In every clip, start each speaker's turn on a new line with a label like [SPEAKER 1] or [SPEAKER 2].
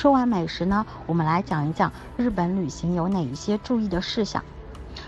[SPEAKER 1] 说完美食呢，我们来讲一讲日本旅行有哪一些注意的事项。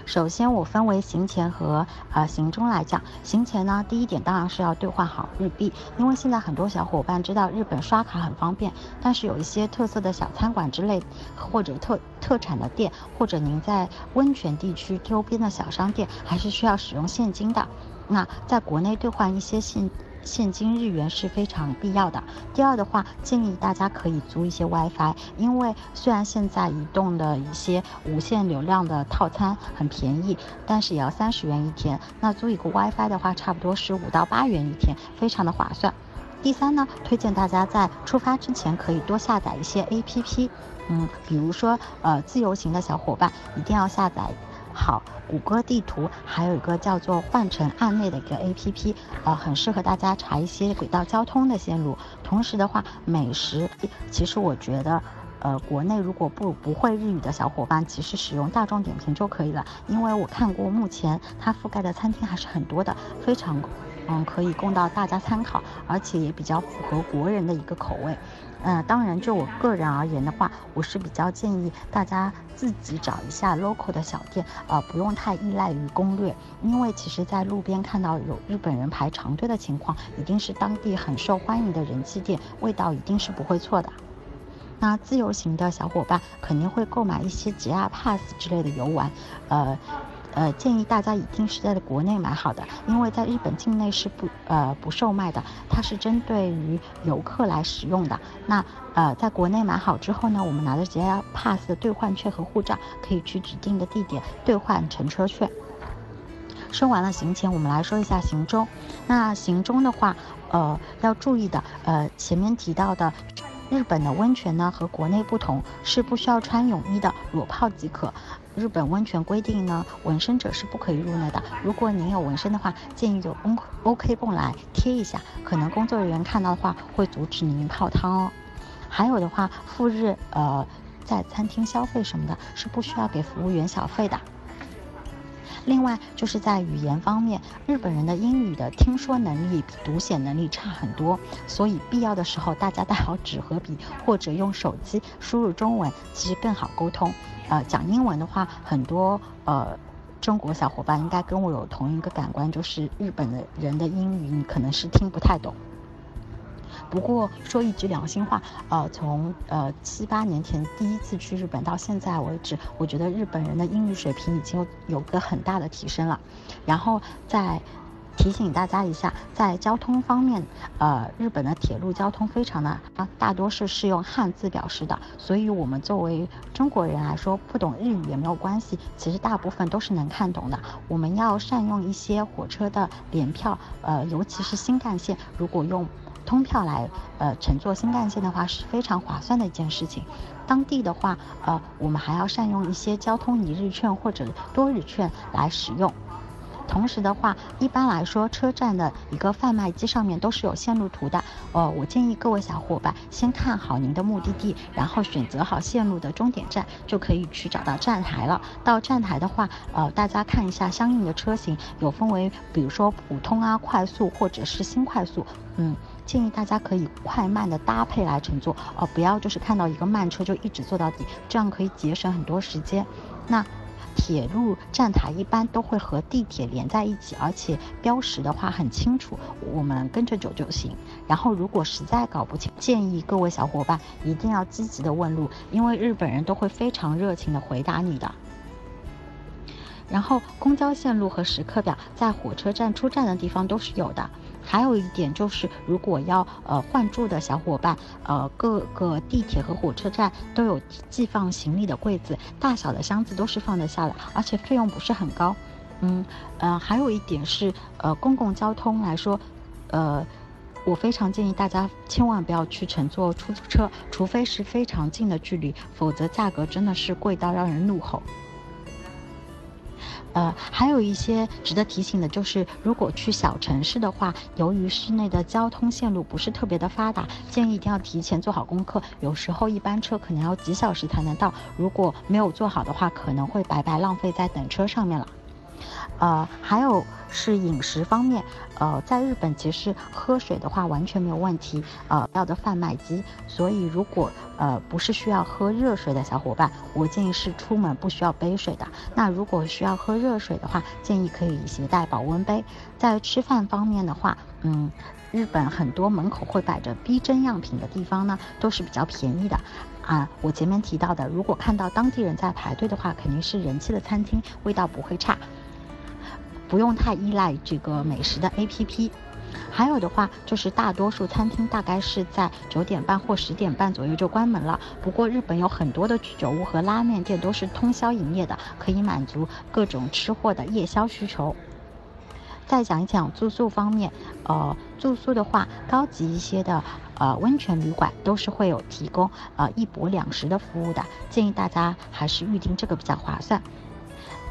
[SPEAKER 1] 首先，我分为行前和呃行中来讲。行前呢，第一点当然是要兑换好日币，因为现在很多小伙伴知道日本刷卡很方便，但是有一些特色的小餐馆之类，或者特特产的店，或者您在温泉地区周边的小商店，还是需要使用现金的。那在国内兑换一些现。现金日元是非常必要的。第二的话，建议大家可以租一些 WiFi，因为虽然现在移动的一些无限流量的套餐很便宜，但是也要三十元一天。那租一个 WiFi 的话，差不多是五到八元一天，非常的划算。第三呢，推荐大家在出发之前可以多下载一些 APP，嗯，比如说呃自由行的小伙伴一定要下载。好，谷歌地图还有一个叫做换乘案内的一个 A P P，呃，很适合大家查一些轨道交通的线路。同时的话，美食，其实我觉得，呃，国内如果不不会日语的小伙伴，其实使用大众点评就可以了，因为我看过目前它覆盖的餐厅还是很多的，非常。嗯，可以供到大家参考，而且也比较符合国人的一个口味。嗯，当然，就我个人而言的话，我是比较建议大家自己找一下 local 的小店，呃，不用太依赖于攻略，因为其实，在路边看到有日本人排长队的情况，一定是当地很受欢迎的人气店，味道一定是不会错的。那自由行的小伙伴肯定会购买一些 JR Pass 之类的游玩，呃。呃，建议大家一定是在国内买好的，因为在日本境内是不呃不售卖的，它是针对于游客来使用的。那呃，在国内买好之后呢，我们拿着 JR Pass 的兑换券和护照，可以去指定的地点兑换乘车券。说完了行前，我们来说一下行中。那行中的话，呃，要注意的，呃，前面提到的。日本的温泉呢和国内不同，是不需要穿泳衣的，裸泡即可。日本温泉规定呢，纹身者是不可以入内的。如果您有纹身的话，建议就 O OK 泵来贴一下，可能工作人员看到的话会阻止您泡汤哦。还有的话，赴日呃在餐厅消费什么的，是不需要给服务员小费的。另外就是在语言方面，日本人的英语的听说能力比读写能力差很多，所以必要的时候大家带好纸和笔，或者用手机输入中文，其实更好沟通。呃，讲英文的话，很多呃中国小伙伴应该跟我有同一个感官，就是日本的人的英语你可能是听不太懂。不过说一句良心话，呃，从呃七八年前第一次去日本到现在为止，我觉得日本人的英语水平已经有有个很大的提升了。然后再提醒大家一下，在交通方面，呃，日本的铁路交通非常的啊，大多是是用汉字表示的，所以我们作为中国人来说，不懂日语也没有关系，其实大部分都是能看懂的。我们要善用一些火车的联票，呃，尤其是新干线，如果用。通票来，呃，乘坐新干线的话是非常划算的一件事情。当地的话，呃，我们还要善用一些交通一日券或者多日券来使用。同时的话，一般来说，车站的一个贩卖机上面都是有线路图的。呃，我建议各位小伙伴先看好您的目的地，然后选择好线路的终点站，就可以去找到站台了。到站台的话，呃，大家看一下相应的车型，有分为，比如说普通啊、快速或者是新快速。嗯，建议大家可以快慢的搭配来乘坐，哦，不要就是看到一个慢车就一直坐到底，这样可以节省很多时间。那。铁路站台一般都会和地铁连在一起，而且标识的话很清楚，我们跟着走就行。然后如果实在搞不清，建议各位小伙伴一定要积极的问路，因为日本人都会非常热情的回答你的。然后公交线路和时刻表在火车站出站的地方都是有的。还有一点就是，如果要呃换住的小伙伴，呃各个地铁和火车站都有寄放行李的柜子，大小的箱子都是放得下的，而且费用不是很高。嗯嗯，还有一点是，呃公共交通来说，呃我非常建议大家千万不要去乘坐出租车，除非是非常近的距离，否则价格真的是贵到让人怒吼。呃，还有一些值得提醒的，就是如果去小城市的话，由于市内的交通线路不是特别的发达，建议一定要提前做好功课。有时候一班车可能要几小时才能到，如果没有做好的话，可能会白白浪费在等车上面了。呃，还有是饮食方面，呃，在日本其实喝水的话完全没有问题，呃，要的贩卖机，所以如果呃不是需要喝热水的小伙伴，我建议是出门不需要背水的。那如果需要喝热水的话，建议可以携带保温杯。在吃饭方面的话，嗯，日本很多门口会摆着逼真样品的地方呢，都是比较便宜的。啊，我前面提到的，如果看到当地人在排队的话，肯定是人气的餐厅，味道不会差。不用太依赖这个美食的 APP。还有的话，就是大多数餐厅大概是在九点半或十点半左右就关门了。不过日本有很多的居酒屋和拉面店都是通宵营业的，可以满足各种吃货的夜宵需求。再讲一讲住宿方面，呃，住宿的话，高级一些的呃温泉旅馆都是会有提供呃一泊两食的服务的，建议大家还是预定这个比较划算。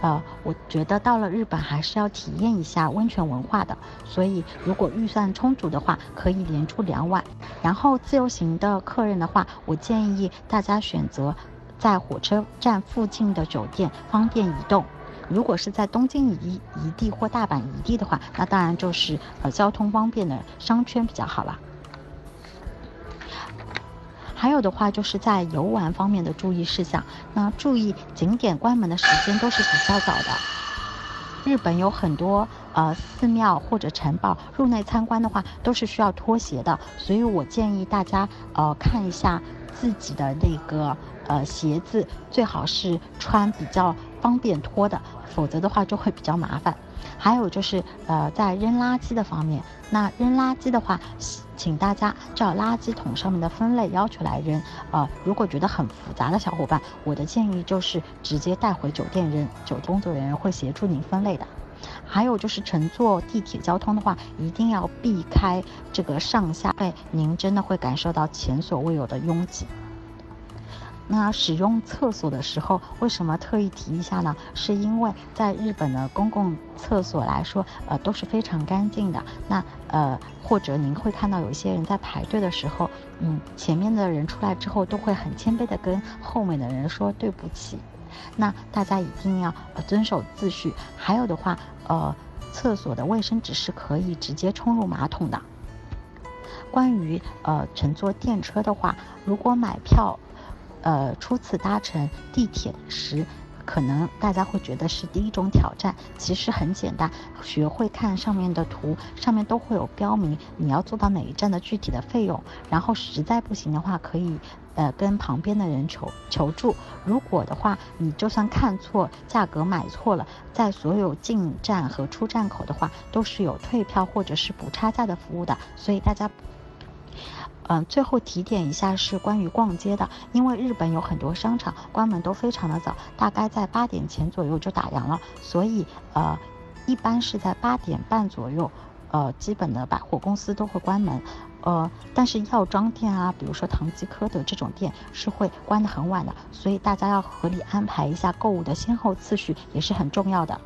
[SPEAKER 1] 呃，我觉得到了日本还是要体验一下温泉文化的，所以如果预算充足的话，可以连住两晚。然后自由行的客人的话，我建议大家选择在火车站附近的酒店，方便移动。如果是在东京一一地或大阪一地的话，那当然就是呃交通方便的商圈比较好了。还有的话，就是在游玩方面的注意事项。那注意景点关门的时间都是比较早的。日本有很多呃寺庙或者城堡，入内参观的话都是需要脱鞋的，所以我建议大家呃看一下自己的那个呃鞋子，最好是穿比较方便拖的，否则的话就会比较麻烦。还有就是呃在扔垃圾的方面，那扔垃圾的话。请大家照垃圾桶上面的分类要求来扔。呃，如果觉得很复杂的小伙伴，我的建议就是直接带回酒店扔，酒店工作人员会协助您分类的。还有就是乘坐地铁交通的话，一定要避开这个上下位，您真的会感受到前所未有的拥挤。那使用厕所的时候，为什么特意提一下呢？是因为在日本的公共厕所来说，呃都是非常干净的。那呃，或者您会看到有一些人在排队的时候，嗯，前面的人出来之后都会很谦卑的跟后面的人说对不起。那大家一定要遵守秩序。还有的话，呃，厕所的卫生纸是可以直接冲入马桶的。关于呃乘坐电车的话，如果买票。呃，初次搭乘地铁时，可能大家会觉得是第一种挑战。其实很简单，学会看上面的图，上面都会有标明你要坐到哪一站的具体的费用。然后实在不行的话，可以呃跟旁边的人求求助。如果的话，你就算看错价格买错了，在所有进站和出站口的话，都是有退票或者是补差价的服务的。所以大家。嗯，最后提点一下是关于逛街的，因为日本有很多商场关门都非常的早，大概在八点前左右就打烊了，所以呃，一般是在八点半左右，呃，基本的百货公司都会关门，呃，但是药妆店啊，比如说唐吉诃德这种店是会关的很晚的，所以大家要合理安排一下购物的先后次序也是很重要的。